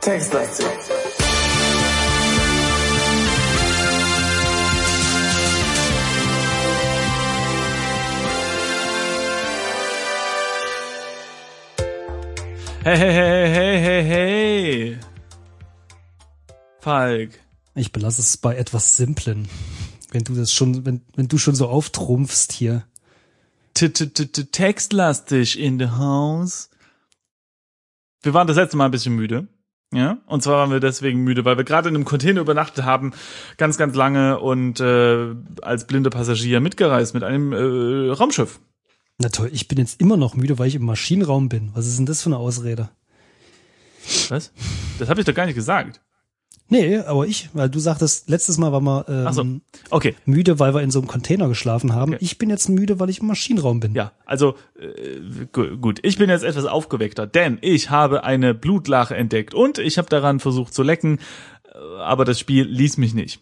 Textlastig. Hey, hey, hey, hey, hey, hey. Falk. Ich belasse es bei etwas Simplen. Wenn du das schon, wenn, wenn du schon so auftrumpfst hier. T -t -t -t Textlastig in the house. Wir waren das letzte Mal ein bisschen müde. Ja, und zwar waren wir deswegen müde, weil wir gerade in einem Container übernachtet haben, ganz, ganz lange und äh, als blinde Passagier mitgereist mit einem äh, Raumschiff. Na toll, ich bin jetzt immer noch müde, weil ich im Maschinenraum bin. Was ist denn das für eine Ausrede? Was? Das habe ich doch gar nicht gesagt. Nee, aber ich, weil du sagtest, letztes Mal waren wir ähm, so. Okay, müde, weil wir in so einem Container geschlafen haben. Okay. Ich bin jetzt müde, weil ich im Maschinenraum bin. ja, also äh, gu- gut, ich bin jetzt etwas aufgeweckter, denn ich habe eine Blutlache entdeckt und ich habe daran versucht zu lecken, äh, aber das Spiel ließ mich nicht.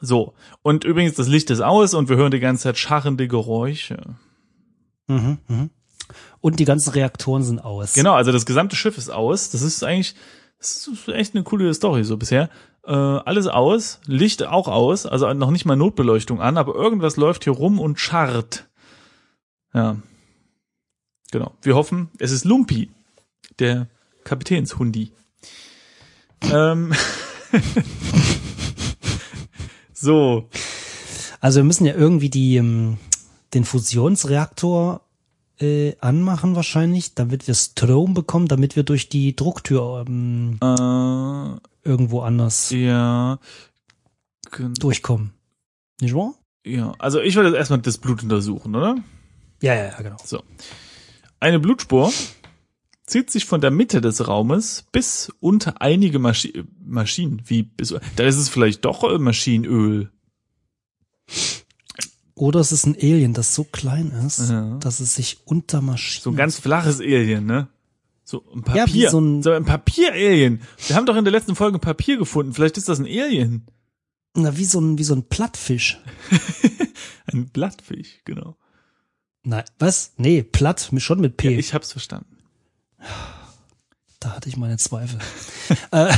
So, und übrigens, das Licht ist aus und wir hören die ganze Zeit scharrende Geräusche. Mhm, mhm. Und die ganzen Reaktoren sind aus. Genau, also das gesamte Schiff ist aus. Das ist eigentlich, das ist echt eine coole Story so bisher. Äh, alles aus, Licht auch aus, also noch nicht mal Notbeleuchtung an, aber irgendwas läuft hier rum und scharrt. Ja. Genau. Wir hoffen, es ist Lumpi, der Kapitänshundi. Ähm. so. Also wir müssen ja irgendwie die, ähm, den Fusionsreaktor äh, anmachen wahrscheinlich, damit wir Strom bekommen, damit wir durch die Drucktür ähm, Äh, irgendwo anders ja. Durchkommen. Nicht wahr? Ja. Also ich würde jetzt erstmal das Blut untersuchen, oder? Ja, ja, ja, genau. So. Eine Blutspur zieht sich von der Mitte des Raumes bis unter einige Maschi Maschinen. Wie bis, da ist es vielleicht doch äh, Maschinenöl. Oder es ist ein Alien, das so klein ist, Ja. dass es sich unter Maschinen. So ein ganz flaches Alien, ne? So ein Papier. Ja, wie so ein- ein Papier-Alien. Wir haben doch in der letzten Folge Papier gefunden. Vielleicht ist das ein Alien. Na, wie so ein, wie so ein Plattfisch. Ein Blattfisch, genau. Nein, was? Nee, platt, schon mit P. Ja, ich hab's verstanden. Da hatte ich meine Zweifel. äh,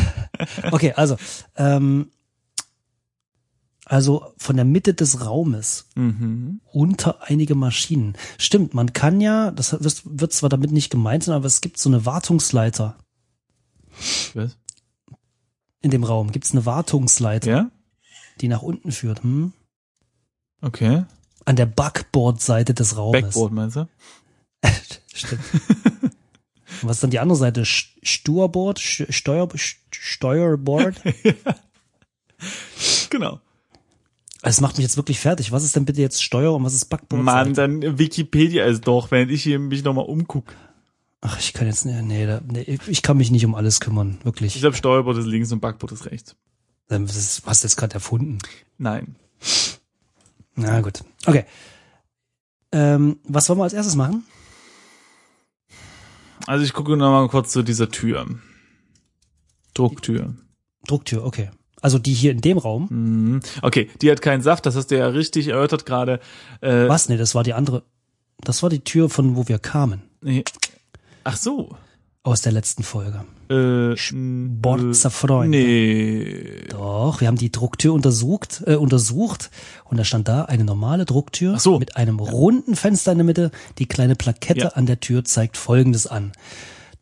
okay, also, ähm, also von der Mitte des Raumes Mhm. unter einige Maschinen. Stimmt, man kann ja, das wird, zwar damit nicht gemeint sein, aber es gibt so eine Wartungsleiter Was? in dem Raum. Gibt es eine Wartungsleiter, Ja? die nach unten führt? Hm? Okay. An der Backboard-Seite des Raumes. Backboard meinst du? Stimmt. Und was ist dann die andere Seite? Sturboard? Steuer, Steuerboard? Genau. Es macht mich jetzt wirklich fertig. Was ist denn bitte jetzt Steuer und was ist Backboard? Mann, dann Wikipedia ist doch, während ich hier mich nochmal umguck. Ach, ich kann jetzt, nee, nee, ich kann mich nicht um alles kümmern, Ich wirklich. glaube, Steuerbord ist links und Backbord ist rechts. Das ist, hast du jetzt gerade erfunden. Nein. Na gut. Okay. Ähm, was wollen wir als erstes machen? Also ich gucke noch mal kurz zu dieser Tür. Drucktür. Drucktür, okay. Also die hier in dem Raum. Mhm. Okay, die hat keinen Saft, das hast du ja richtig erörtert gerade. Äh, Was? Nee, das war die andere. Das war die Tür, von wo wir kamen. nee. Ach so. Aus der letzten Folge. Äh, Sportser Freund. Nee. Doch, wir haben die Drucktür untersucht, äh, untersucht und da stand da eine normale Drucktür so. mit einem runden Fenster in der Mitte. Die kleine Plakette Ja. an der Tür zeigt folgendes an.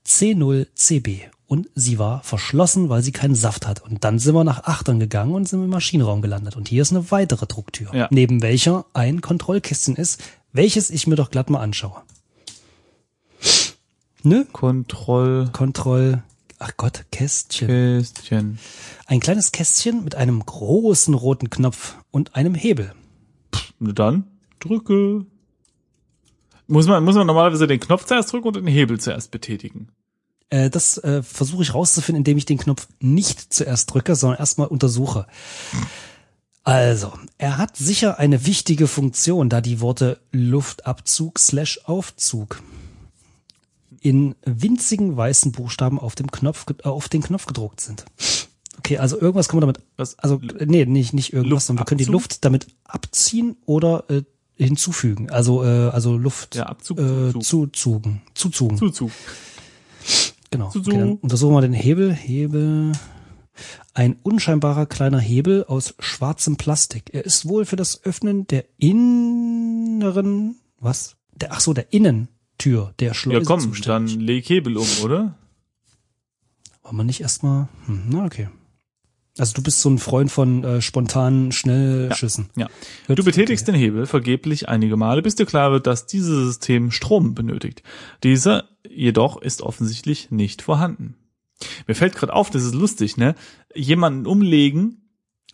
C0CB. Und sie war verschlossen, weil sie keinen Saft hat. Und dann sind wir nach Achtern gegangen und sind im Maschinenraum gelandet. Und hier ist eine weitere Drucktür, Ja. neben welcher ein Kontrollkästchen ist, welches ich mir doch glatt mal anschaue. Ne? Kontrollkästchen. Kontroll. Ach Gott, Kästchen. Ein kleines Kästchen mit einem großen roten Knopf und einem Hebel. Na dann drücke. Muss man, muss man normalerweise den Knopf zuerst drücken und den Hebel zuerst betätigen? Äh, das äh, versuche ich rauszufinden, indem ich den Knopf nicht zuerst drücke, sondern erstmal untersuche. Also, er hat sicher eine wichtige Funktion, da die Worte Luftabzug slash Aufzug in winzigen weißen Buchstaben auf dem Knopf, äh, auf den Knopf gedruckt sind. Okay, also irgendwas kann man damit, Was? also nee, nicht nicht irgendwas, sondern wir können die? Luft damit abziehen oder äh, hinzufügen. Also äh, also Luft Ja, Abzug, äh, Zuzug. zuzugen, zuzugen. Zuzug. Genau. Zuzug. Okay, dann untersuchen wir den Hebel. Hebel. Ein unscheinbarer kleiner Hebel aus schwarzem Plastik. Er ist wohl für das Öffnen der inneren, was? Der, ach so, der Innentür der Schleuse Ja, komm, dann zuständig. leg Hebel um, oder? Wollen wir nicht erstmal, hm, na okay. Also du bist so ein Freund von äh, spontanen Schnellschüssen. Ja. Hört Du betätigst den Hebel vergeblich einige Male, bis dir klar wird, dass dieses System Strom benötigt. Dieser jedoch ist offensichtlich nicht vorhanden. Mir fällt gerade auf, das ist lustig, ne? Jemanden umlegen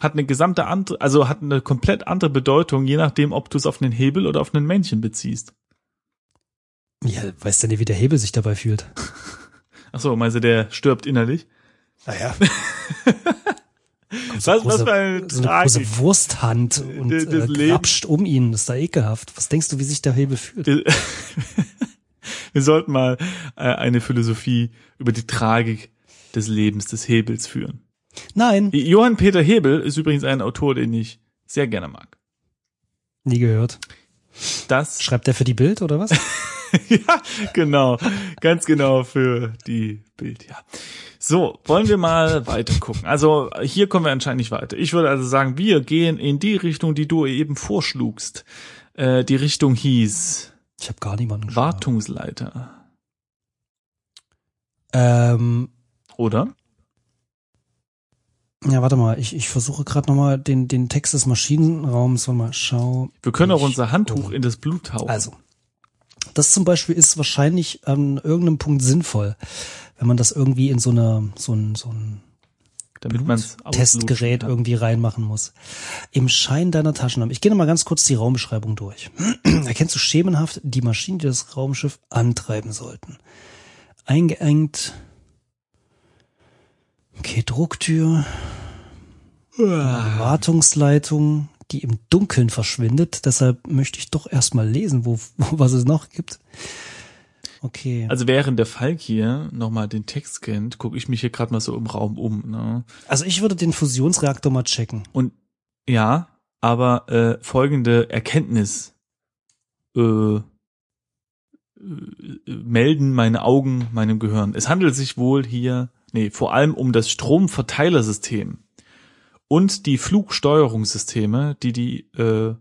hat eine gesamte andere, also hat eine komplett andere Bedeutung, je nachdem, ob du es auf einen Hebel oder auf einen Männchen beziehst. Ja, weißt du nicht, wie der Hebel sich dabei fühlt? Ach so, meinst du, der stirbt innerlich? Naja. Was, was für eine so eine große Wursthand und äh, um ihn. Das ist da ekelhaft. Was denkst du, wie sich der Hebel fühlt? Wir sollten mal äh, eine Philosophie über die Tragik des Lebens des Hebels führen. Nein, Johann Peter Hebel ist übrigens ein Autor, den ich sehr gerne mag. nie gehört. Das, Schreibt der für die Bild oder was? ja, genau, ganz genau für die Bild, ja. So, wollen wir mal weiter gucken. Also hier kommen wir anscheinend nicht weiter. Ich würde also sagen, wir gehen in die Richtung, die du eben vorschlugst. Äh, die Richtung hieß Ich habe gar niemanden geschaut. Wartungsleiter, Ähm, oder? ja, warte mal. Ich, ich versuche gerade nochmal den, den Text des Maschinenraums. Warte mal, schau. Wir können auch unser Handtuch oh. in das Blut tauchen. Also, das zum Beispiel ist wahrscheinlich an irgendeinem Punkt sinnvoll, wenn man das irgendwie in so eine, so ein, so ein damit man's Testgerät irgendwie reinmachen muss. Im Schein deiner Taschenlampe. Ich gehe noch mal ganz kurz die Raumbeschreibung durch. Erkennst du schemenhaft die Maschinen, die das Raumschiff antreiben sollten? Eingeengt. Okay, Drucktür. Eine Wartungsleitung, die im Dunkeln verschwindet. Deshalb möchte ich doch erstmal lesen, wo, wo was es noch gibt. Okay. Also während der Falk hier nochmal den Text kennt, gucke ich mich hier gerade mal so im Raum um. Ne? Also ich würde den Fusionsreaktor mal checken. Und ja, aber äh, folgende Erkenntnis äh, äh, melden meine Augen meinem Gehirn. Es handelt sich wohl hier, nee, vor allem um das Stromverteilersystem und die Flugsteuerungssysteme, die die, äh,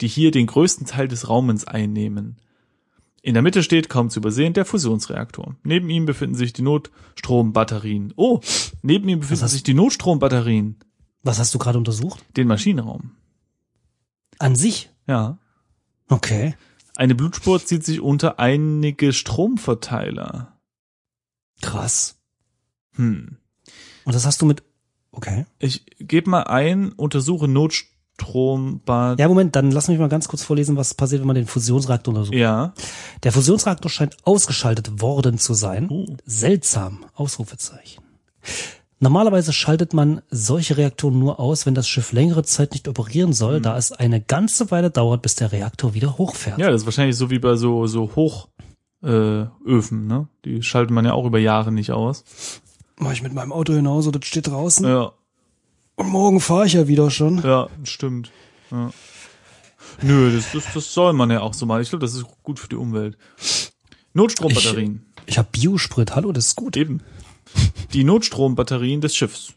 die hier den größten Teil des Raumens einnehmen. In der Mitte steht, kaum zu übersehen, der Fusionsreaktor. Neben ihm befinden sich die Notstrombatterien. Oh, neben ihm befinden sich die Notstrombatterien. Was hast du gerade untersucht? Den Maschinenraum. An sich? Ja. Okay. Eine Blutspur zieht sich unter einige Stromverteiler. Krass. Hm. Und das hast du mit. Okay. Ich gebe mal ein, untersuche Notstrombad. Ja, Moment, dann lass mich mal ganz kurz vorlesen, was passiert, wenn man den Fusionsreaktor untersucht. Ja. Der Fusionsreaktor scheint ausgeschaltet worden zu sein. Oh. Seltsam. Ausrufezeichen. Normalerweise schaltet man solche Reaktoren nur aus, wenn das Schiff längere Zeit nicht operieren soll, da es eine ganze Weile dauert, bis der Reaktor wieder hochfährt. Ja, das ist wahrscheinlich so wie bei so, so Hochöfen, äh, ne? Die schaltet man ja auch über Jahre nicht aus. Mach ich mit meinem Auto hinaus oder das steht draußen. Ja, Und morgen fahre ich ja wieder schon. ja, stimmt. Ja. Nö, das, das, das soll man ja auch so mal. Ich glaube, das ist gut für die Umwelt. Notstrombatterien. Ich habe Biosprit, hallo, das ist gut. Eben. Die Notstrombatterien des Schiffs.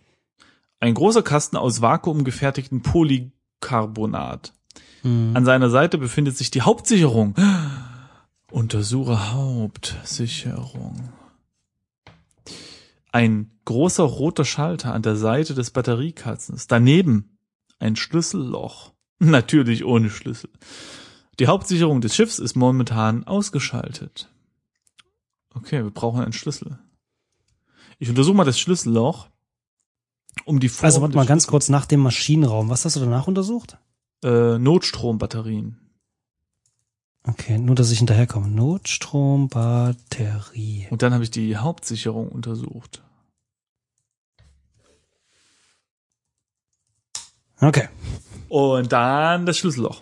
Ein großer Kasten aus vakuumgefertigten Polycarbonat. An seiner Seite befindet sich die Hauptsicherung. Untersuche Hauptsicherung. Ein großer roter Schalter an der Seite des Batteriekastens. Daneben ein Schlüsselloch. Natürlich ohne Schlüssel. Die Hauptsicherung des Schiffs ist momentan ausgeschaltet. Okay, wir brauchen einen Schlüssel. Ich untersuche mal das Schlüsselloch, um die Form Also warte mal ganz kurz nach dem Maschinenraum. Was hast du danach untersucht? äh, Notstrombatterien. Okay, nur dass ich hinterherkomme. Notstrombatterie. Und dann habe ich die Hauptsicherung untersucht. Okay. Und dann das Schlüsselloch.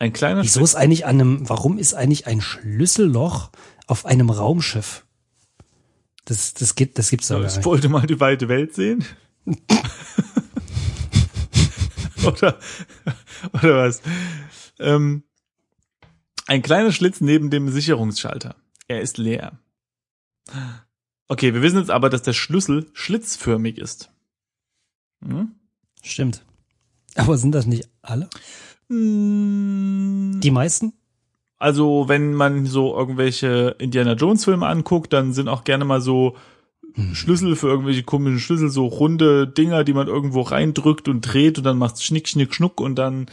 Ein kleiner Wieso ist eigentlich an einem, warum ist eigentlich ein Schlüsselloch auf einem Raumschiff? Das, das gibt, das gibt's doch Ich wollte mal die weite Welt sehen. oder, oder was? Ähm, ein kleiner Schlitz neben dem Sicherungsschalter. Er ist leer. Okay, wir wissen jetzt aber, dass der Schlüssel schlitzförmig ist. Hm? Stimmt. Aber sind das nicht alle? Mm, Die meisten? Also, wenn man so irgendwelche Indiana Jones Filme anguckt, dann sind auch gerne mal so Schlüssel für irgendwelche komischen Schlüssel, so runde Dinger, die man irgendwo reindrückt und dreht und dann macht's schnick, schnick, schnuck und dann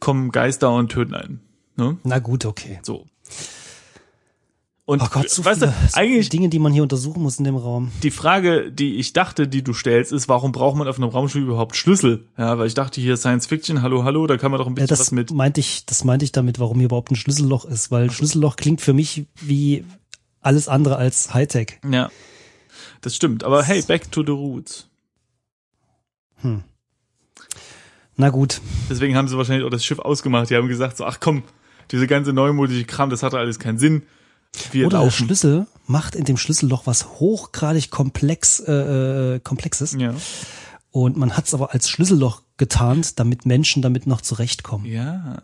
kommen Geister und töten einen. Ne? Na gut, okay. So. Und Oh Gott, so weißt viele, du, eigentlich Dinge, die man hier untersuchen muss in dem Raum. die Frage, die ich dachte, die du stellst, ist, warum braucht man auf einem Raumschiff überhaupt Schlüssel? Ja, weil ich dachte hier Science Fiction, hallo, hallo, da kann man doch ein Ja, bisschen was das mit. meinte ich, das meinte ich damit, warum hier überhaupt ein Schlüsselloch ist, weil Schlüsselloch klingt für mich wie alles andere als Hightech. Ja. Das stimmt. Aber hey, back to the roots. Na gut. Deswegen haben sie wahrscheinlich auch das Schiff ausgemacht. Die haben gesagt so, ach komm, diese ganze neumodische Kram, das hat alles keinen Sinn. Wir Oder der laufen. Schlüssel macht in dem Schlüsselloch was hochgradig komplex, äh, äh, komplexes. Ja. Und man hat es aber als Schlüsselloch getarnt, damit Menschen damit noch zurechtkommen. Ja.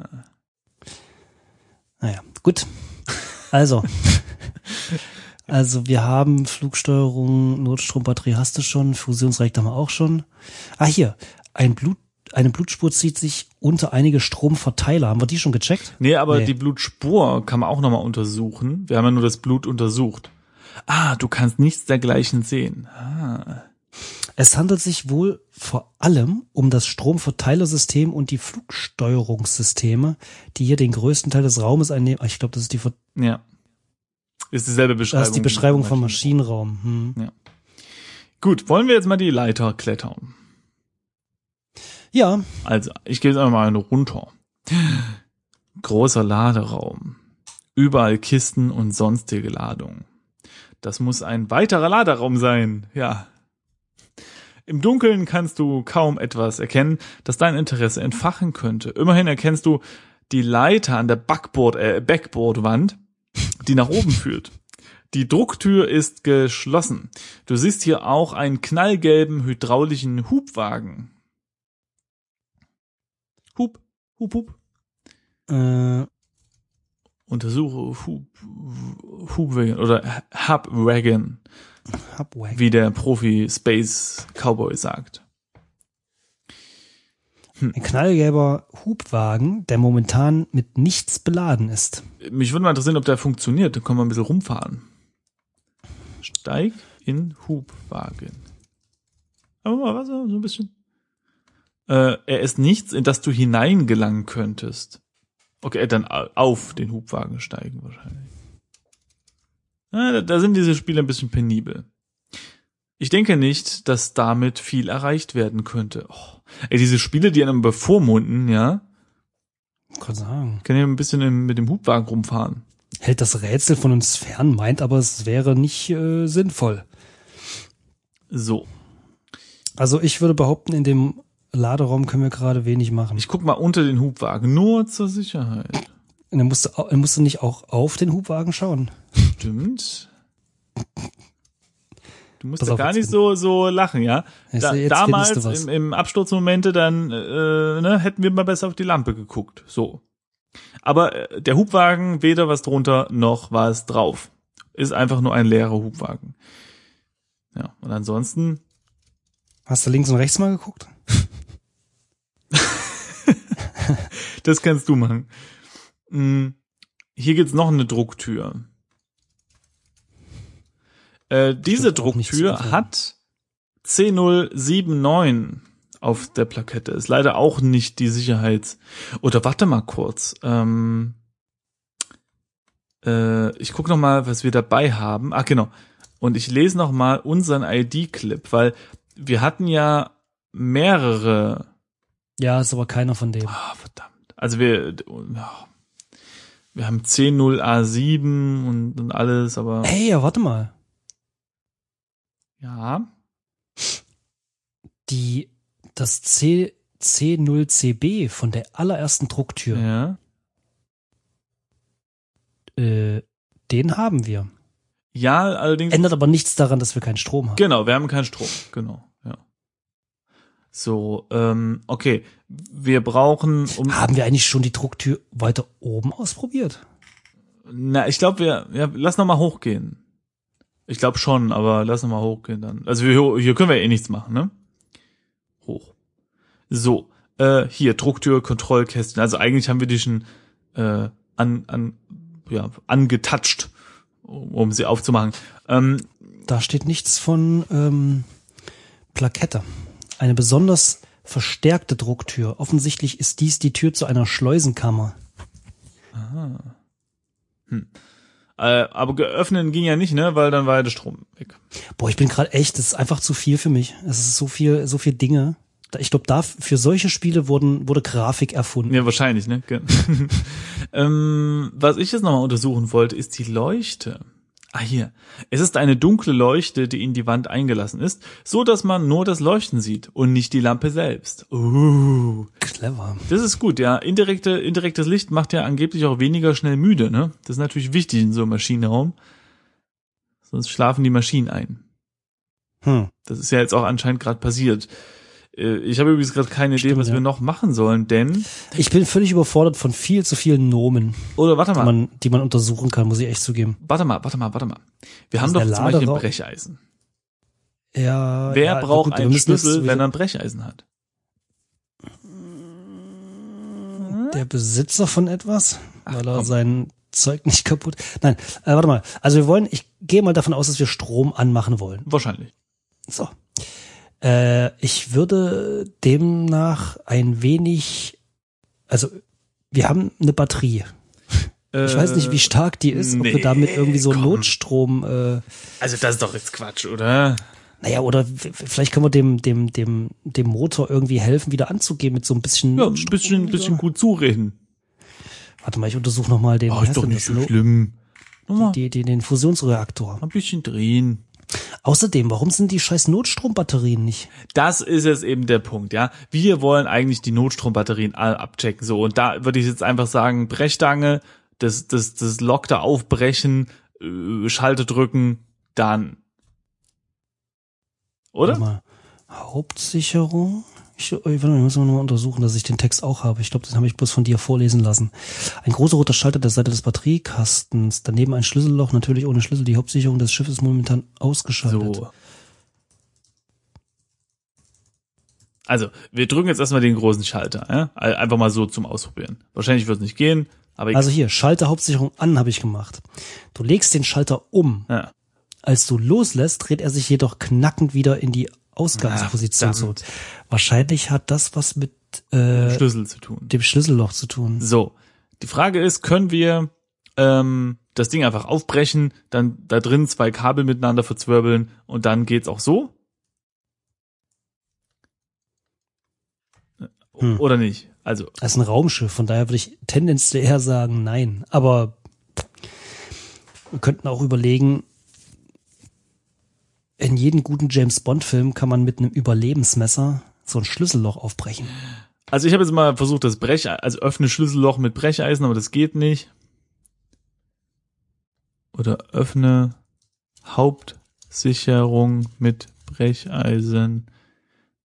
Naja, gut. Also. Also wir haben Flugsteuerung, Notstrombatterie hast du schon, Fusionsreaktor haben wir auch schon. Ah, hier. Ein Blut, eine Blutspur zieht sich unter einige Stromverteiler. Haben wir die schon gecheckt? Nee, aber Nee. die Blutspur kann man auch nochmal untersuchen. Wir haben ja nur das Blut untersucht. Ah, du kannst nichts dergleichen sehen. Ah. Es handelt sich wohl vor allem um das Stromverteilersystem und die Flugsteuerungssysteme, die hier den größten Teil des Raumes einnehmen. Ah, Ich glaube, das ist die, Ver- Ja. Ist dieselbe Beschreibung. das ist die Beschreibung vom Maschinenraum. Hm. Gut, wollen wir jetzt mal die Leiter klettern? Ja, Also, ich gehe jetzt einfach mal runter. Großer Laderaum. Überall Kisten und sonstige Ladungen. Das muss ein weiterer Laderaum sein, ja. Im Dunkeln kannst du kaum etwas erkennen, das dein Interesse entfachen könnte. Immerhin erkennst du die Leiter an der Backboard, äh, Backboardwand, die nach oben führt. Die Drucktür ist geschlossen. Du siehst hier auch einen knallgelben hydraulischen Hubwagen. Hub, Hub, Hub. äh, Untersuche Hub, Hubwagen oder Hubwagen, Hubwag. wie der Profi Space Cowboy sagt. Ein knallgelber Hubwagen, der momentan mit nichts beladen ist. Mich würde mal interessieren, ob der funktioniert. Dann können wir ein bisschen rumfahren. Steig in Hubwagen. Aber mal was, so ein bisschen. Äh, er ist nichts, in das du hineingelangen könntest. Okay, dann au- auf den Hubwagen steigen wahrscheinlich. Ja, da, da sind diese Spiele ein bisschen penibel. Ich denke nicht, dass damit viel erreicht werden könnte. Oh, ey, diese Spiele, die einem bevormunden, ja, Kann sagen. kann ja ein bisschen im, mit dem Hubwagen rumfahren. Hält das Rätsel von uns fern, meint aber, es wäre nicht äh, sinnvoll. So. Also ich würde behaupten, in dem Laderaum können wir gerade wenig machen. Ich guck mal unter den Hubwagen, nur zur Sicherheit. Und dann musst du, dann musst du nicht auch auf den Hubwagen schauen. Stimmt. Du musst Pass ja auf, gar nicht so, so lachen, ja? Da, jetzt damals im, im Absturzmomente dann äh, ne, hätten wir mal besser auf die Lampe geguckt. So. Aber äh, der Hubwagen, weder was drunter noch was drauf. Ist einfach nur ein leerer Hubwagen. Ja, und ansonsten, Hast du links und rechts mal geguckt? das kannst du machen. Hm, Hier gibt's noch eine Drucktür. Äh, diese Drucktür hat C079 auf der Plakette. Ist leider auch nicht die Sicherheits... Oder warte mal kurz. Ähm, äh, ich gucke noch mal, was wir dabei haben. Ah, genau. Und ich lese noch mal unseren ID-Clip, weil wir hatten ja mehrere Ja, ist aber keiner von denen. Ah, verdammt. Also wir, wir haben 10.0A7 und, und alles, aber Hey, ja, warte mal. ja. Die, das C, C0CB von der allerersten Drucktür, Ja. äh, den haben wir. Ja, allerdings. Ändert aber nichts daran, dass wir keinen Strom haben. Genau, wir haben keinen Strom. Genau. So, ähm, okay. Wir brauchen um. Haben wir eigentlich schon die Drucktür weiter oben ausprobiert? Na, ich glaube, wir. Ja, lass noch mal hochgehen. Ich glaube schon, aber lass noch mal hochgehen dann. Also wir, hier können wir eh nichts machen, ne? Hoch. So, äh, hier Drucktür, Kontrollkästchen. Also eigentlich haben wir die schon äh, an, an, ja, angetatscht, um, sie aufzumachen. Ähm, Da steht nichts von ähm, Plakette. Eine besonders verstärkte Drucktür. Offensichtlich ist dies die Tür zu einer Schleusenkammer. äh, aber geöffnet ging ja nicht, ne? Weil dann war ja der Strom weg. Boah, ich bin gerade echt, das ist einfach zu viel für mich. Es ist so viel, so viel Dinge. Ich glaube, da für solche Spiele wurden, wurde Grafik erfunden. Ja, wahrscheinlich, ne? Ähm, was ich jetzt nochmal untersuchen wollte, ist die Leuchte. Ah, hier. Es ist eine dunkle Leuchte, die in die Wand eingelassen ist, so dass man nur das Leuchten sieht und nicht die Lampe selbst. Uh, Clever. das ist gut, ja. Indirekte, indirektes Licht macht ja angeblich auch weniger schnell müde, ne? Das ist natürlich wichtig in so einem Maschinenraum. Sonst schlafen die Maschinen ein. Hm. Das ist ja jetzt auch anscheinend gerade passiert. Äh, Ich habe übrigens gerade keine Idee, Stimmt, was ja. wir noch machen sollen, denn Ich bin völlig überfordert von viel zu vielen Nomen, oder warte die mal, man, die man untersuchen kann, muss ich echt zugeben. warte mal, warte mal, warte mal. Wir haben ist doch zum Beispiel ein. Brecheisen. Ja. Wer ja, braucht gut, einen jetzt Schlüssel, sowieso- wenn er ein Brecheisen hat? der Besitzer von etwas, Ach, weil er komm. sein Zeug nicht kaputt. Nein, äh, warte mal. Also wir wollen, ich gehe mal davon aus, dass wir Strom anmachen wollen. Wahrscheinlich. So. Äh, ich würde demnach ein wenig, also wir haben eine Batterie. Ich weiß nicht, wie stark die ist, ob wir Äh, nee, damit irgendwie so komm. Notstrom, äh, Also das ist doch jetzt Quatsch, oder? naja, oder vielleicht können wir dem, dem, dem, dem Motor irgendwie helfen, wieder anzugehen mit so ein bisschen. Ja, ein bisschen, bisschen gut zureden. Warte mal, ich untersuche nochmal den, Oh, ist doch nicht so schlimm. Die, die, den Fusionsreaktor. ein bisschen drehen. Außerdem, warum sind die scheiß Notstrombatterien nicht? Das ist jetzt eben der Punkt, ja. Wir wollen eigentlich die Notstrombatterien all abchecken, so. Und da würde ich jetzt einfach sagen, Brechstange, das, das, das lockte Aufbrechen, äh, Schalte drücken, dann. Oder? Hauptsicherung. Ich, ich, warte mal, ich muss mal noch mal untersuchen, dass ich den Text auch habe. Ich glaube, das habe ich bloß von dir vorlesen lassen. Ein großer roter Schalter der Seite des Batteriekastens. Daneben ein Schlüsselloch, natürlich ohne Schlüssel. Die Hauptsicherung des Schiffes ist momentan ausgeschaltet. So. Also, wir drücken jetzt erstmal den großen Schalter, ja? Einfach mal so zum Ausprobieren. Wahrscheinlich wird es nicht gehen, aber ich, Also hier, Schalter Hauptsicherung an habe ich gemacht. Du legst den Schalter um. ja. Als du loslässt, dreht er sich jedoch knackend wieder in die Ausgangsposition Ach, zurück. Wahrscheinlich hat das was mit äh, Schlüssel zu tun. dem Schlüsselloch zu tun. So, die Frage ist, können wir ähm, das Ding einfach aufbrechen, dann da drin zwei Kabel miteinander verzwirbeln und dann geht's auch so? Hm. Oder nicht? Also, Das ist ein Raumschiff, von daher würde ich tendenziell eher sagen, nein. Aber wir könnten auch überlegen, in jedem guten James Bond-Film kann man mit einem Überlebensmesser so ein Schlüsselloch aufbrechen. also ich habe jetzt mal versucht, das Brech, also öffne Schlüsselloch mit Brecheisen, aber das geht nicht. Oder öffne Hauptsicherung mit Brecheisen.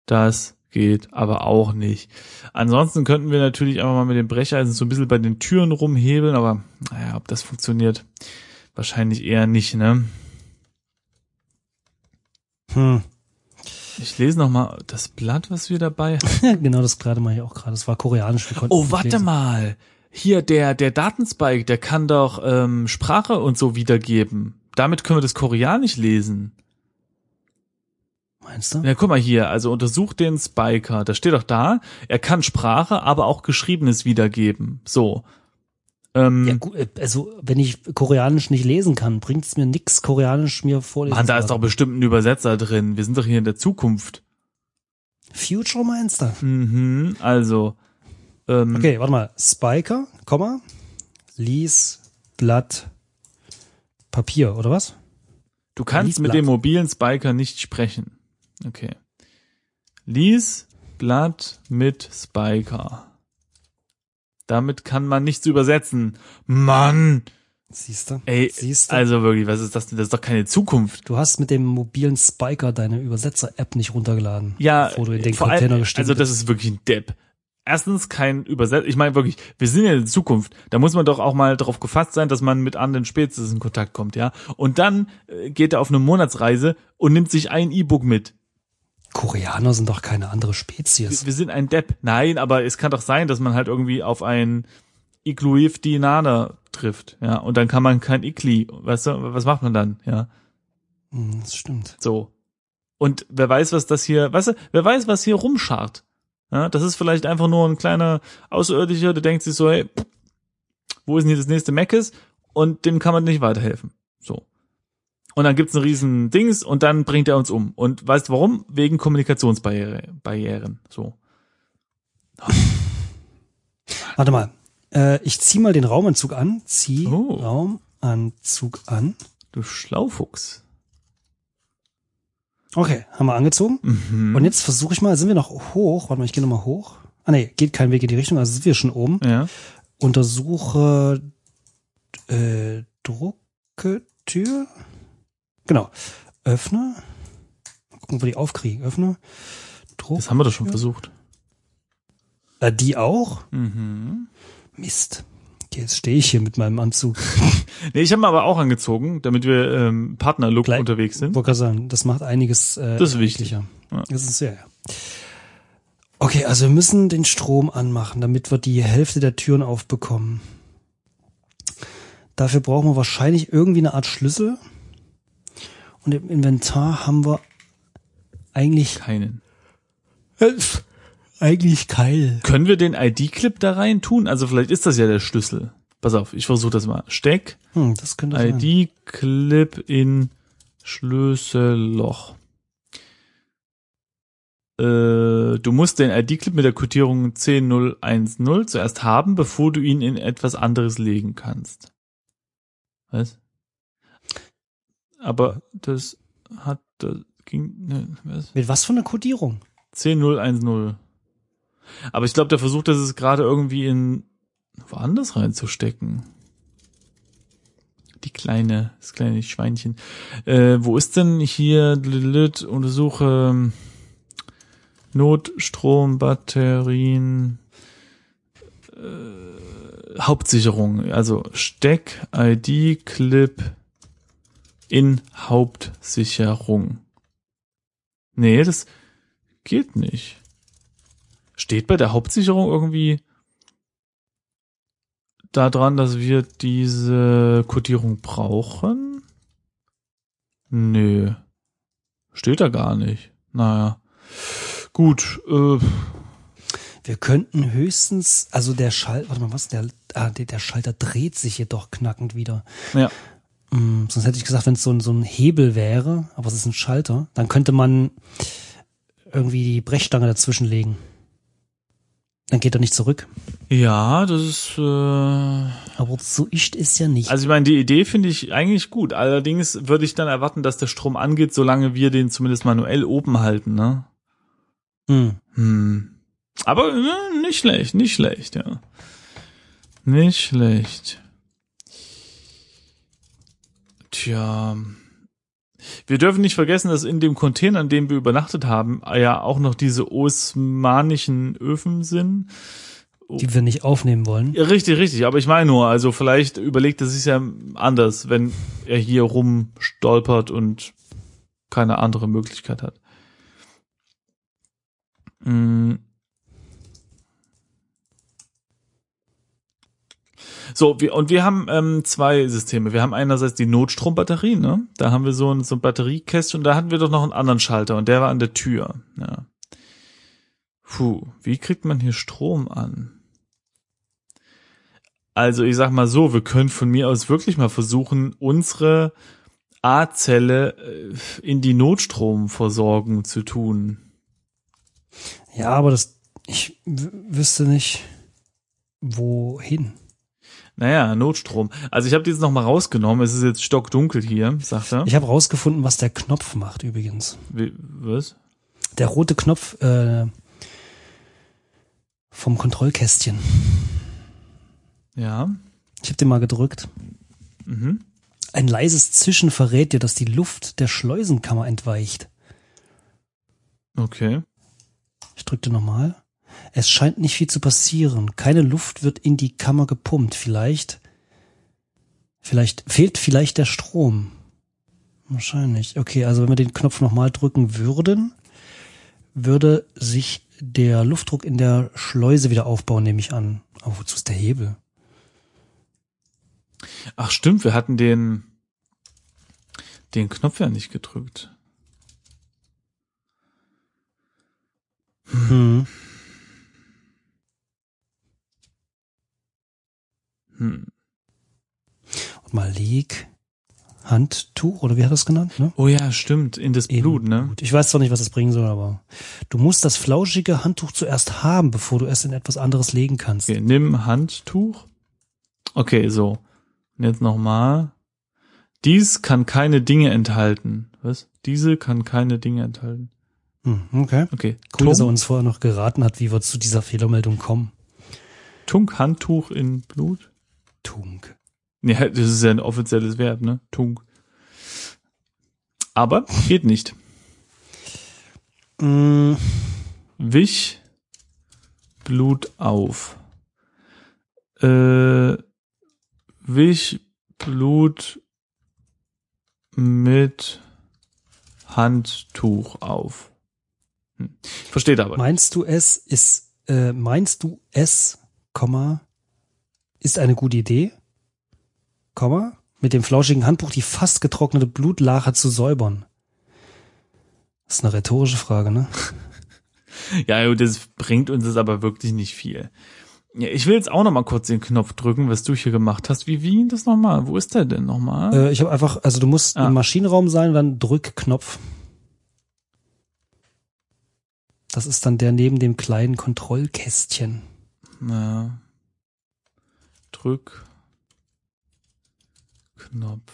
Das geht aber auch nicht. Ansonsten könnten wir natürlich einfach mal mit dem Brecheisen so ein bisschen bei den Türen rumhebeln, aber naja, ob das funktioniert, wahrscheinlich eher nicht, ne? Hm. Ich lese noch mal das Blatt, was wir dabei haben. genau das gerade mache ich auch gerade. Das war koreanisch. Oh, warte lesen. mal. Hier, der, der Datenspike, der kann doch ähm, Sprache und so wiedergeben. Damit können wir das Koreanisch lesen. Meinst du? Ja, guck mal hier, also untersuch den Spiker. Da steht doch da, er kann Sprache, aber auch Geschriebenes wiedergeben. So. Ähm, Ja, gut, äh, also wenn ich Koreanisch nicht lesen kann, bringt es mir nix, Koreanisch mir vorlesen Mann, da ist doch bestimmt ein Übersetzer drin. Wir sind doch hier in der Zukunft. Future meinst du? Mhm, also. Ähm, Okay, warte mal. Spiker, Komma, Lies, Blatt, Papier, oder was? Du kannst Lies mit Blatt. dem mobilen Spiker nicht sprechen. Okay. Lies Blatt mit Spiker. Damit kann man nichts übersetzen. Mann! Siehst du? Ey, Siehst du? also wirklich, was ist das denn? Das ist doch keine Zukunft. Du hast mit dem mobilen Spiker deine Übersetzer-App nicht runtergeladen. Ja, bevor du in den Container allem, also das ist wirklich ein Depp. Erstens kein Übersetzer. Ich meine wirklich, wir sind ja in der Zukunft. Da muss man doch auch mal darauf gefasst sein, dass man mit anderen Spezies in Kontakt kommt, ja. Und dann äh, geht er auf eine Monatsreise und nimmt sich ein E-Book mit. Koreaner sind doch keine andere Spezies. Wir sind ein Depp. Nein, aber es kann doch sein, dass man halt irgendwie auf ein Igluif-Dinaner trifft, ja. Und dann kann man kein Igli, weißt du, was macht man dann, ja. Hm, das stimmt. So. Und wer weiß, was das hier, weißt du, wer weiß, was hier rumschart. Ja, das ist vielleicht einfach nur ein kleiner Außerirdischer, der denkt sich so, hey, wo ist denn hier das nächste Meckes? Und dem kann man nicht weiterhelfen. So. Und dann gibt's ein riesen Dings und dann bringt er uns um. Und weißt du warum? Wegen Kommunikationsbarrieren. Barrieren. So. Warte mal. Äh, ich zieh mal den Raumanzug an. Zieh Oh. Raumanzug an. Du Schlaufuchs. Okay, haben wir angezogen. Mhm. Und jetzt versuche ich mal, sind wir noch hoch? Warte mal, ich gehe nochmal hoch. Ah nee, geht kein Weg in die Richtung, also sind wir schon oben. Ja. Untersuche äh, Drucke Tür. Genau. Öffne. Mal gucken, wo die aufkriegen. Öffne. Druck. Das haben wir doch schon versucht. Äh, die auch? Mhm. Mist. Okay, jetzt stehe ich hier mit meinem Anzug. Nee, ich habe ihn aber auch angezogen, damit wir ähm, Partnerlook unterwegs sind. Wollte sagen, das macht einiges äh, Das ist wichtig. Ja. Das ist ja, ja. Okay, also wir müssen den Strom anmachen, damit wir die Hälfte der Türen aufbekommen. Dafür brauchen wir wahrscheinlich irgendwie eine Art Schlüssel. Und im Inventar haben wir eigentlich Keinen. äh, eigentlich keil. Können wir den ID-Clip da rein tun? Also vielleicht ist das ja der Schlüssel. Pass auf, ich versuche das mal. Steck Hm, das könnte. ID-Clip in Schlüsselloch. Äh, du musst den ID-Clip mit der Codierung 10010 zuerst haben, bevor du ihn in etwas anderes legen kannst. Was? Aber das hat, das ging, ne, was? Mit was für einer Kodierung? 10010. Aber ich glaube, der versucht das ist gerade irgendwie in woanders reinzustecken. Die kleine, das kleine Schweinchen. Äh, wo ist denn hier Lilith, untersuche ähm, Notstrom, Batterien, äh, Hauptsicherung. Also Steck, ID, Clip in Hauptsicherung. Nee, das geht nicht. Steht bei der Hauptsicherung irgendwie da dran, dass wir diese Codierung brauchen? Nö. Steht da gar nicht. Naja. Gut, äh, Wir könnten höchstens, also der Schalter, warte mal, was, der, ah, der Schalter dreht sich jedoch knackend wieder. ja. Hm, sonst hätte ich gesagt, wenn es so ein, so ein Hebel wäre, aber es ist ein Schalter, dann könnte man irgendwie die Brechstange dazwischen legen. Dann geht er nicht zurück. Ja, das ist, äh, Aber so ist es ja nicht. also ich meine, die Idee finde ich eigentlich gut. Allerdings würde ich dann erwarten, dass der Strom angeht, solange wir den zumindest manuell oben halten, ne? hm. Hm. Aber äh, nicht schlecht, nicht schlecht, ja. Nicht schlecht. Tja. Wir dürfen nicht vergessen, dass in dem Container, in dem wir übernachtet haben, ja auch noch diese osmanischen Öfen sind. Die wir nicht aufnehmen wollen. Ja, richtig, richtig. Aber ich meine nur, also vielleicht überlegt er sich ja anders, wenn er hier rumstolpert und keine andere Möglichkeit hat. Mm. So, wir, und wir haben ähm, zwei Systeme. Wir haben einerseits die Notstrombatterie, ne? Da haben wir so ein, so ein Batteriekästchen und da hatten wir doch noch einen anderen Schalter und der war an der Tür. Ja. Puh, wie kriegt man hier Strom an? Also ich sag mal so, wir können von mir aus wirklich mal versuchen, unsere A-Zelle äh, in die Notstromversorgung zu tun. Ja, aber das, ich wüsste nicht, wohin. Naja, Notstrom. Also ich habe die jetzt noch mal rausgenommen. Es ist jetzt stockdunkel hier, sagt er. Ich habe rausgefunden, was der Knopf macht übrigens. Wie, was? Der rote Knopf äh, vom Kontrollkästchen. Ja. Ich habe den mal gedrückt. Mhm. Ein leises Zischen verrät dir, dass die Luft der Schleusenkammer entweicht. Okay. Ich drückte nochmal. Es scheint nicht viel zu passieren. Keine Luft wird in die Kammer gepumpt. Vielleicht, vielleicht fehlt vielleicht der Strom. Wahrscheinlich. Okay, also wenn wir den Knopf nochmal drücken würden, würde sich der Luftdruck in der Schleuse wieder aufbauen, nehme ich an. Aber wozu ist der Hebel? Ach stimmt, wir hatten den den Knopf ja nicht gedrückt. Hm. Hm. Und mal Leg, Handtuch, oder wie hat er es genannt? Ne? Oh ja, stimmt, in das Blut, ne? Ich weiß zwar nicht, was das bringen soll, aber du musst das flauschige Handtuch zuerst haben, bevor du es in etwas anderes legen kannst. Okay, nimm Handtuch. Okay, so. Und jetzt nochmal. Dies kann keine Dinge enthalten. Was? Diese kann keine Dinge enthalten. Hm, okay. Okay. Cool, dass er Tunk, uns vorher noch geraten hat, wie wir zu dieser Fehlermeldung kommen. Tunk, Handtuch in Blut. Tunk. Ja, das ist ja ein offizielles Verb, ne? Tunk. Aber geht nicht. Mm, Wich Blut auf. Äh, wich Blut mit Handtuch auf. Hm. Versteht aber. meinst du es ist, äh, meinst du es, Komma, ist eine gute Idee, Komma, mit dem flauschigen Handbuch die fast getrocknete Blutlache zu säubern? Das ist eine rhetorische Frage, ne? Ja, das bringt uns das aber wirklich nicht viel. Ja, ich will jetzt auch noch mal kurz den Knopf drücken, was du hier gemacht hast. Wie, wie das nochmal? Wo ist der denn nochmal? Äh, ich habe einfach, also du musst Ah. im Maschinenraum sein dann Drückknopf. Das ist dann der neben dem kleinen Kontrollkästchen. Ja. Drück. Knopf.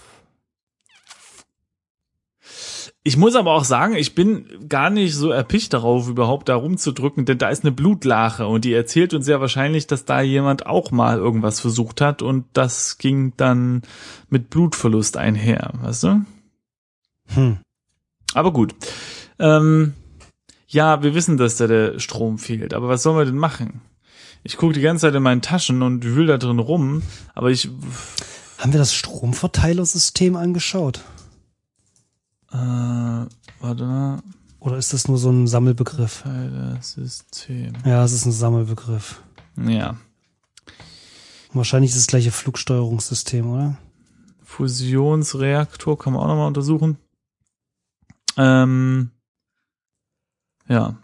Ich muss aber auch sagen, ich bin gar nicht so erpicht darauf, überhaupt da rumzudrücken, denn da ist eine Blutlache und die erzählt uns sehr wahrscheinlich, dass da jemand auch mal irgendwas versucht hat und das ging dann mit Blutverlust einher, weißt du? Hm. Aber gut. Ähm, ja, wir wissen, dass da der Strom fehlt, aber was sollen wir denn machen? Ich gucke die ganze Zeit in meinen Taschen und wühl da drin rum, aber ich Haben wir das Stromverteilersystem angeschaut? äh, warte mal, Oder ist das nur so ein Sammelbegriff? System. Ja, es ist ein Sammelbegriff. Ja. Wahrscheinlich ist es das gleiche Flugsteuerungssystem, oder? Fusionsreaktor kann man auch nochmal untersuchen. Ähm, ja.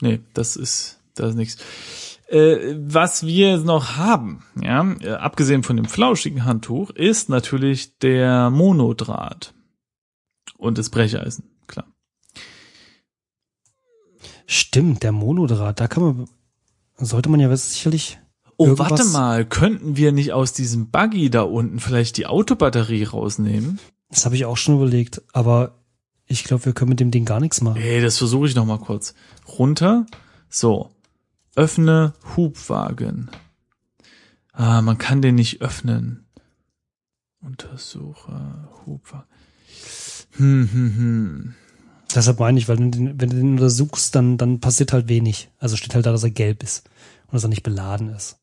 Nee, das ist, das ist nichts. Äh, was wir noch haben, ja, äh, abgesehen von dem flauschigen Handtuch, ist natürlich der Monodraht. Und das Brecheisen, klar. Stimmt, der Monodraht, da kann man, sollte man ja sicherlich. Oh, irgendwas- warte mal, könnten wir nicht aus diesem Buggy da unten vielleicht die Autobatterie rausnehmen? Das habe ich auch schon überlegt, aber ich glaube, wir können mit dem Ding gar nichts machen. Ey, das versuche ich noch mal kurz. Runter. So. Öffne Hubwagen. Ah, man kann den nicht öffnen. Untersuche Hubwagen. Hm, hm, hm. Deshalb meine ich, weil wenn du den, wenn du den untersuchst, dann, dann passiert halt wenig. Also steht halt da, dass er gelb ist und dass er nicht beladen ist.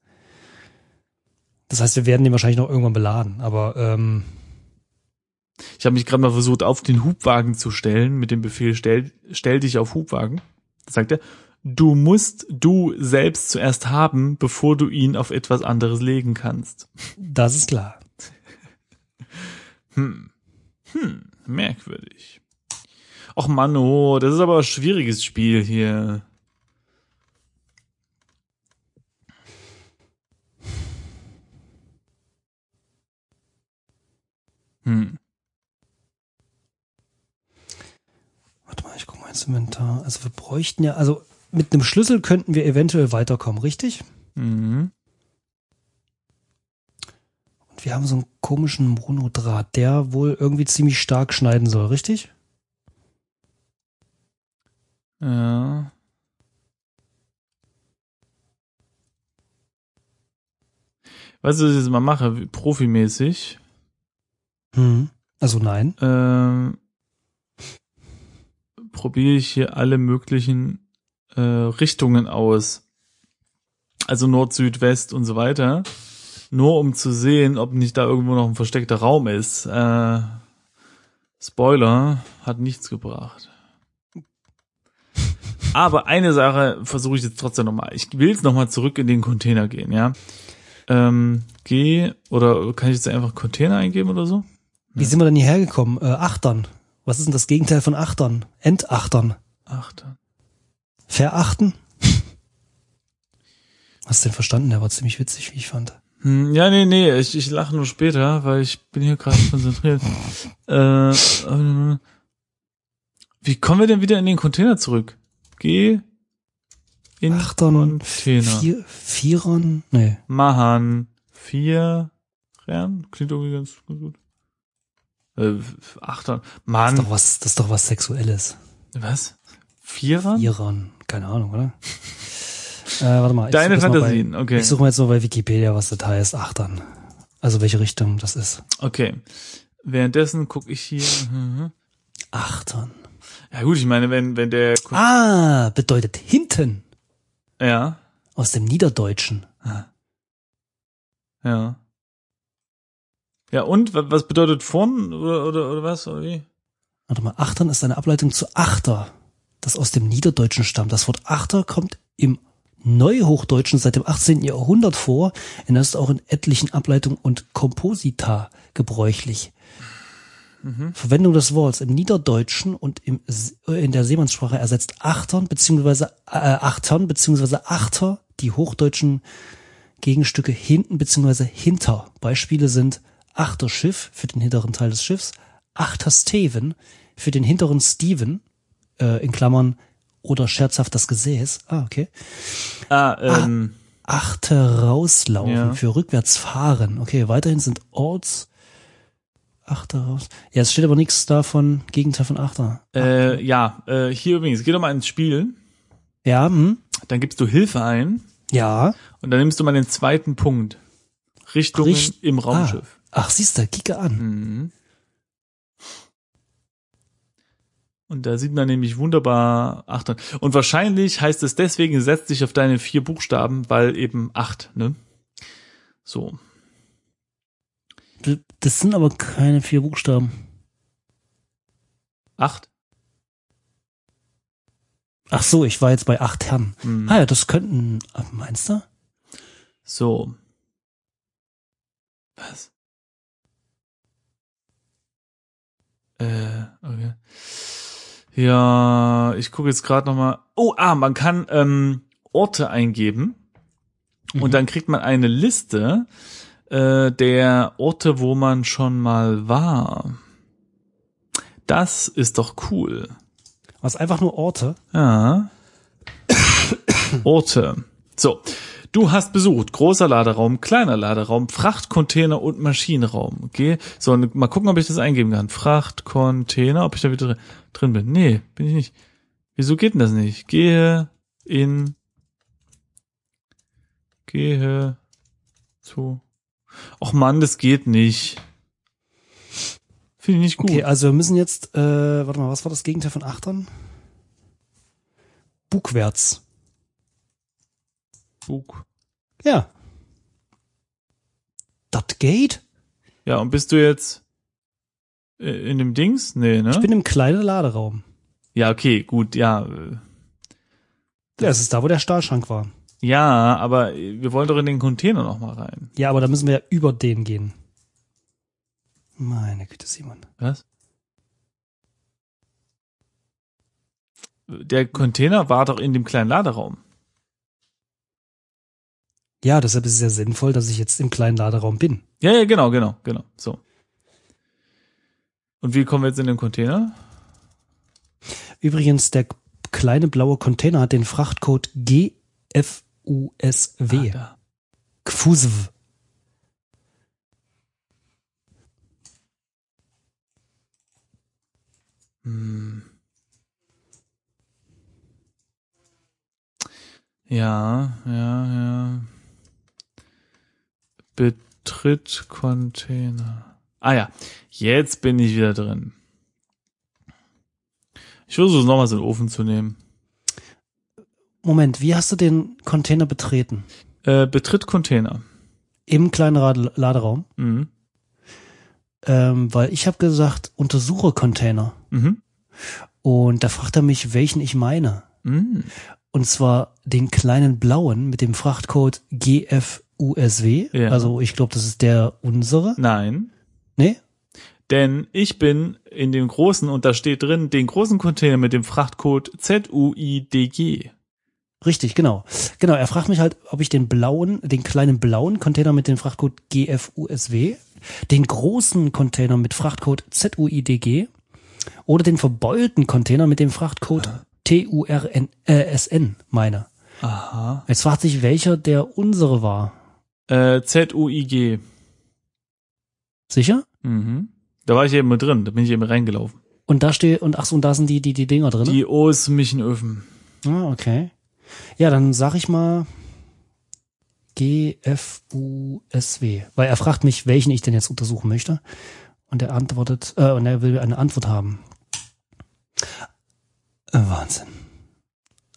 Das heißt, wir werden den wahrscheinlich noch irgendwann beladen, aber ähm, Ich habe mich gerade mal versucht, auf den Hubwagen zu stellen mit dem Befehl stell, stell dich auf Hubwagen. Da sagt er, du musst du selbst zuerst haben, bevor du ihn auf etwas anderes legen kannst. das ist klar. Hm. Hm, merkwürdig. Och Mann, oh, das ist aber ein schwieriges Spiel hier. Hm. Warte mal, ich gucke mal ins Inventar. Also wir bräuchten ja, also mit einem Schlüssel könnten wir eventuell weiterkommen, richtig? Mhm. Und wir haben so einen komischen Monodraht, der wohl irgendwie ziemlich stark schneiden soll, richtig? Ja. Weißt du, was ich jetzt mal mache, profimäßig? Hm. Also nein. ähm, probiere ich hier alle möglichen äh, Richtungen aus. Also Nord, Süd, West und so weiter. Nur um zu sehen, ob nicht da irgendwo noch ein versteckter Raum ist. Äh, Spoiler, hat nichts gebracht. Aber eine Sache versuche ich jetzt trotzdem nochmal. Ich will jetzt nochmal zurück in den Container gehen, ja. Ähm, geh, oder kann ich jetzt einfach Container eingeben oder so? Wie sind wir denn hierher gekommen? Äh, Achtern. Was ist denn das Gegenteil von Achtern? Entachtern. Achter. Verachten? Hast du den verstanden? Der war ziemlich witzig, wie ich fand. Hm, ja, nee, nee, ich, ich lache nur später, weil ich bin hier gerade konzentriert. Äh, äh, wie kommen wir denn wieder in den Container zurück? Geh in Achtern, Container. vier, Vierern? Nee. Mahan. Vier. Ren? Klingt irgendwie ganz, gut. Äh, Achtern. Das ist Mann. doch was, das ist doch was Sexuelles. Was? Vierer? Vierern. Keine Ahnung, oder? Äh, warte mal. Deine Fantasien, bei, okay. Ich suche mal jetzt mal bei Wikipedia, was das heißt. Achtern. Also welche Richtung das ist. Okay. Währenddessen gucke ich hier. mhm. Achtern. Ja gut, ich meine, wenn, wenn der, Ah, bedeutet hinten. ja, Aus dem Niederdeutschen. ja. Ja, und? Wa- Was bedeutet vorn oder, oder, oder was? Oder wie? Warte mal, Achtern ist eine Ableitung zu Achter, das aus dem Niederdeutschen stammt. Das Wort Achter kommt im Neuhochdeutschen seit dem 18. Jahrhundert vor und das ist auch in etlichen Ableitungen und Komposita gebräuchlich. Verwendung des Wortes im Niederdeutschen und im, äh, in der Seemannssprache ersetzt Achtern beziehungsweise äh, Achtern beziehungsweise Achter die hochdeutschen Gegenstücke hinten beziehungsweise hinter. Beispiele sind Achterschiff für den hinteren Teil des Schiffs, Achtersteven für den hinteren Steven, äh, in Klammern, oder scherzhaft das Gesäß. Ah, okay. Ah, ähm, Achter rauslaufen Ja. für rückwärts fahren. Okay, weiterhin sind Orts. Achter raus. Ja, es steht aber nichts davon, Gegenteil von Achter. äh, ja, äh, hier übrigens, geh doch mal ins Spiel, Ja, hm? dann gibst du Hilfe ein Ja. und dann nimmst du mal den zweiten Punkt. Richtungen Richt- im Raumschiff. Ah. Ach, siehst du, kicke an. Mhm. Und da sieht man nämlich wunderbar acht. Und wahrscheinlich heißt es deswegen, setz dich auf deine vier Buchstaben, weil eben acht, ne? So. Das sind aber keine vier Buchstaben. Acht? Ach so, ich war jetzt bei acht Herren. Mhm. Ah ja, das könnten, meinst du? So. Was? Äh. Ja, ich gucke jetzt gerade noch mal. Oh, ah, man kann ähm, Orte eingeben und dann kriegt man eine Liste äh, der Orte, wo man schon mal war. Das ist doch cool. Was einfach nur Orte? Ja. Orte. So. Du hast besucht großer Laderaum, kleiner Laderaum, Frachtcontainer und Maschinenraum. Okay. So, mal gucken, ob ich das eingeben kann. Frachtcontainer, ob ich da wieder drin- bin. Nee, bin ich nicht. Wieso geht denn das nicht? Gehe in gehe zu. Och Mann, das geht nicht. Finde ich nicht gut. Okay, also wir müssen jetzt, äh, warte mal, was war das Gegenteil von Achtern? Bugwärts. Bug. Ja. Das geht? Ja, und bist du jetzt äh, in dem Dings? Nee, ne? Ich bin im kleinen Laderaum. Ja, okay, gut, ja. äh, Ja, es ist da, wo der Stahlschrank war. Ja, aber wir wollen doch in den Container noch mal rein. Ja, aber da müssen wir ja über den gehen. Meine Güte, Simon. Was? Der Container war doch in dem kleinen Laderaum. Ja, deshalb ist es ja sinnvoll, dass ich jetzt im kleinen Laderaum bin. Ja, ja, genau, genau, genau. So. Und wie kommen wir jetzt in den Container? Übrigens, der kleine blaue Container hat den Frachtcode GFUSW. Ah. GFUSW. Hm. Ja, ja, ja. Betritt Container. Ah ja, jetzt bin ich wieder drin. Ich versuche es nochmal so in den Ofen zu nehmen. Moment, wie hast du den Container betreten? Äh, betritt Container. Im kleinen Rad Laderaum? Mhm. Ähm, weil ich habe gesagt, untersuche Container. Mhm. Und da fragt er mich, welchen ich meine. Mhm. Und zwar den kleinen blauen mit dem Frachtcode GFUSW. Ja. Also ich glaube, das ist der unsere. Nein, Nee? denn ich bin in dem großen und da steht drin den großen Container mit dem Frachtcode ZUIDG. Richtig, genau. Genau, er fragt mich halt, ob ich den blauen, den kleinen blauen Container mit dem Frachtcode GFUSW, den großen Container mit Frachtcode ZUIDG oder den verbeulten Container mit dem Frachtcode TURN, äh, meine. Aha. Jetzt fragt sich, welcher der unsere war. Äh, ZUIG. Sicher? Mhm. Da war ich eben mit drin, da bin ich eben reingelaufen. Und da steht, und ach so, und da sind die, die, die Dinger drin. Die osmischen Öfen. Ah, okay. Ja, dann sag ich mal GFUSW. Weil er fragt mich, welchen ich denn jetzt untersuchen möchte. Und er antwortet, äh, und er will eine Antwort haben. Äh, Wahnsinn.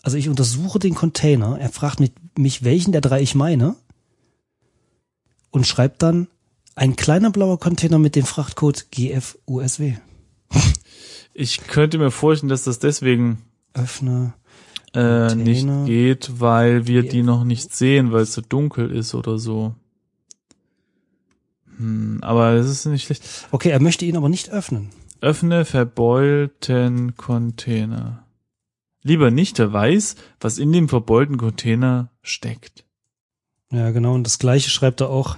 Also ich untersuche den Container, er fragt mich, mich, welchen der drei ich meine. Und schreibt dann ein kleiner blauer Container mit dem Frachtcode GFUSW. Ich könnte mir vorstellen, dass das deswegen Öffne. äh, nicht geht, weil wir die noch nicht sehen, weil es so dunkel ist oder so. Hm, aber das ist nicht schlecht. Okay, er möchte ihn aber nicht öffnen. Öffne verbeulten Container. Lieber nicht, der weiß, was in dem verbeulten Container steckt. Ja, genau. Und das gleiche schreibt er auch,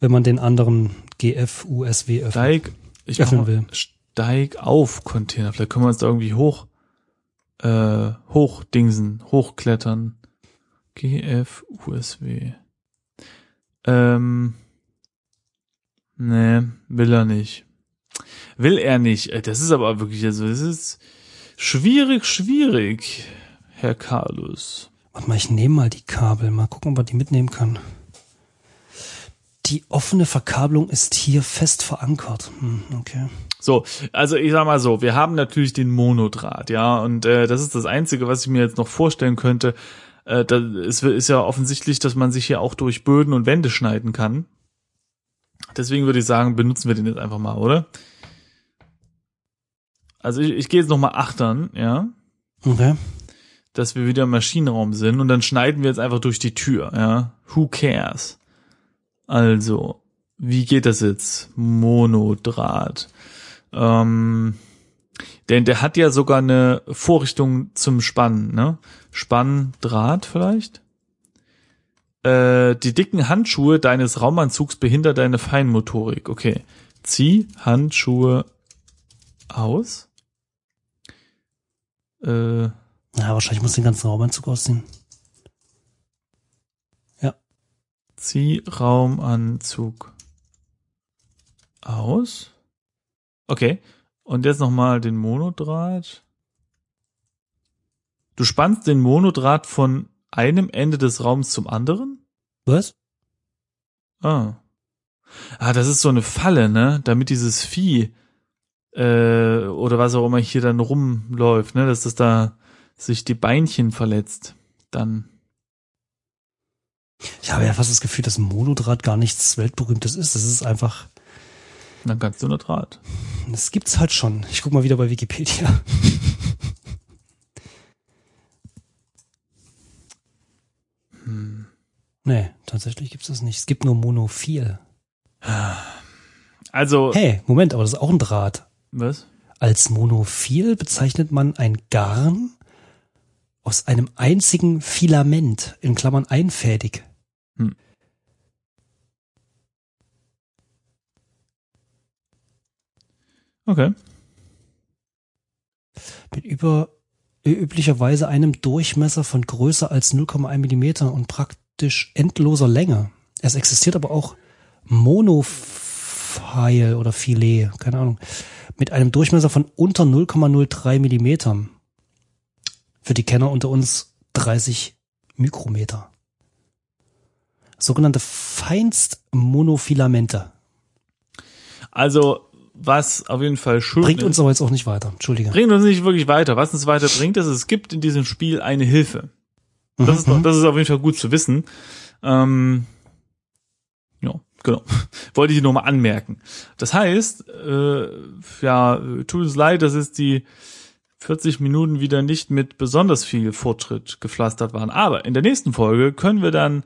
wenn man den anderen GFUSW öffnet. Steig, ich Öffnen mal, will. steig auf Container. Vielleicht können wir uns da irgendwie hoch, äh, hochdingsen, hochklettern. GFUSW. Ähm, nee, will er nicht. Will er nicht. Äh, Das ist aber wirklich, also, das ist schwierig, schwierig, Herr Carlos. Warte mal, ich nehme mal die Kabel. Mal gucken, ob man die mitnehmen kann. Die offene Verkabelung ist hier fest verankert. Hm, okay. So, also ich sag mal so, wir haben natürlich den Monodraht, ja, und äh, das ist das Einzige, was ich mir jetzt noch vorstellen könnte. Äh, da, es ist ja offensichtlich, dass man sich hier auch durch Böden und Wände schneiden kann. Deswegen würde ich sagen, benutzen wir den jetzt einfach mal, oder? Also ich, ich gehe jetzt noch mal achtern, ja, Okay. Dass wir wieder im Maschinenraum sind und dann schneiden wir jetzt einfach durch die Tür, ja. Who cares? Also, wie geht das jetzt? Monodraht. Ähm, denn der hat ja sogar eine Vorrichtung zum Spannen, ne? Spanndraht vielleicht? Äh, die dicken Handschuhe deines Raumanzugs behindern deine Feinmotorik. Okay. Zieh Handschuhe aus. Äh, Ja, wahrscheinlich muss ich den ganzen Raumanzug ausziehen. Zieh Raumanzug aus. Okay. Und jetzt nochmal den Monodraht. Du spannst den Monodraht von einem Ende des Raums zum anderen? Was? Ah. Ah, das ist so eine Falle, ne? Damit dieses Vieh äh, oder was auch immer hier dann rumläuft, ne? Dass das da sich die Beinchen verletzt. Dann. Ich habe ja fast das Gefühl, dass Monodraht gar nichts weltberühmtes ist. Das ist einfach, Dann kannst du nur Draht. das gibt's halt schon. Ich guck mal wieder bei Wikipedia. Nee, tatsächlich gibt's das nicht. Es gibt nur Monophil. Also, Hey, Moment, aber das ist auch ein Draht. was? Als Monophil bezeichnet man ein Garn aus einem einzigen Filament, in Klammern einfädig. Hm. Okay. Mit über üblicherweise einem Durchmesser von größer als 0,1 Millimeter und praktisch endloser Länge. Es existiert aber auch Monophil oder Filet, keine Ahnung, mit einem Durchmesser von unter 0,03 Millimetern. Für die Kenner unter uns 30 Mikrometer. Sogenannte Feinstmonofilamente. Also, was auf jeden Fall schön Bringt ist, uns aber jetzt auch nicht weiter. Entschuldige. bringt uns nicht wirklich weiter. Was uns weiter bringt, ist, es gibt in diesem Spiel eine Hilfe. Das ist, das ist auf jeden Fall gut zu wissen. Ähm, ja, genau. Wollte ich nur mal anmerken. Das heißt, äh, ja, tut es leid, dass es die 40 Minuten wieder nicht mit besonders viel Fortschritt gepflastert waren. Aber in der nächsten Folge können wir dann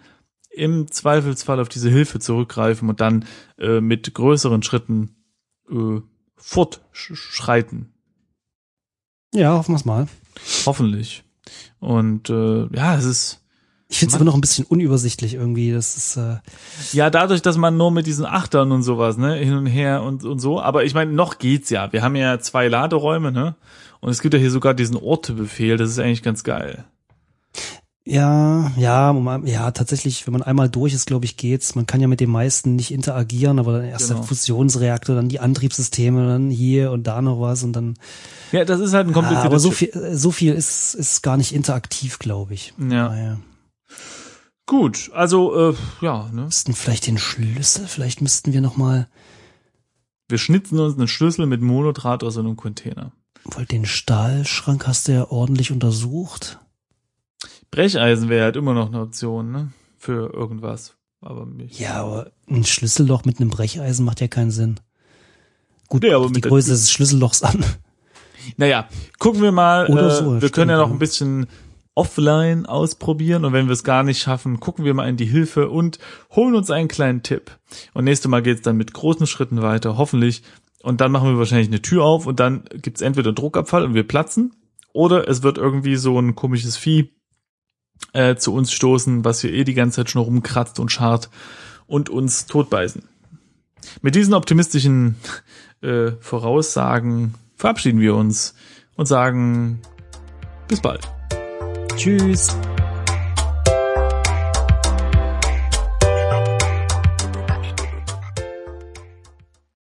im Zweifelsfall auf diese Hilfe zurückgreifen und dann äh, mit größeren Schritten äh, fortschreiten. Ja, hoffen wir es mal. Hoffentlich. Und äh, ja, es ist Ich finde es aber noch ein bisschen unübersichtlich irgendwie. Das ist äh, ja dadurch, dass man nur mit diesen Achtern und sowas, ne, hin und her und, und so. Aber ich meine, noch geht's ja. Wir haben ja zwei Laderäume, ne? Und es gibt ja hier sogar diesen Ortebefehl. Das ist eigentlich ganz geil. ja, ja, ja, tatsächlich, wenn man einmal durch ist, glaube ich, geht's. Man kann ja mit den meisten nicht interagieren, aber dann erst Genau. der Fusionsreaktor, dann die Antriebssysteme, dann hier und da noch was und dann. Ja, das ist halt ein kompliziertes. aber so viel, so viel ist ist gar nicht interaktiv, glaube ich. Ja. Naja. Gut, also äh, ja, ne? Müssten vielleicht den Schlüssel, vielleicht müssten wir noch mal Wir schnitzen uns einen Schlüssel mit Monodraht aus einem Container. Weil den Stahlschrank hast du ja ordentlich untersucht. Brecheisen wäre halt immer noch eine Option, ne? Für irgendwas. Aber mich. Ja, aber ein Schlüsselloch mit einem Brecheisen macht ja keinen Sinn. Gut, Nee, aber die Größe des Schlüssellochs an. Naja, gucken wir mal. Oder äh, so, wir stimmt, können ja noch ein bisschen offline ausprobieren und wenn wir es gar nicht schaffen, gucken wir mal in die Hilfe und holen uns einen kleinen Tipp. Und nächstes Mal geht's dann mit großen Schritten weiter, hoffentlich. Und dann machen wir wahrscheinlich eine Tür auf und dann gibt's entweder Druckabfall und wir platzen oder es wird irgendwie so ein komisches Vieh äh, zu uns stoßen, was hier eh die ganze Zeit schon rumkratzt und scharrt und uns totbeißen. Mit diesen optimistischen äh, Voraussagen verabschieden wir uns und sagen bis bald. Tschüss.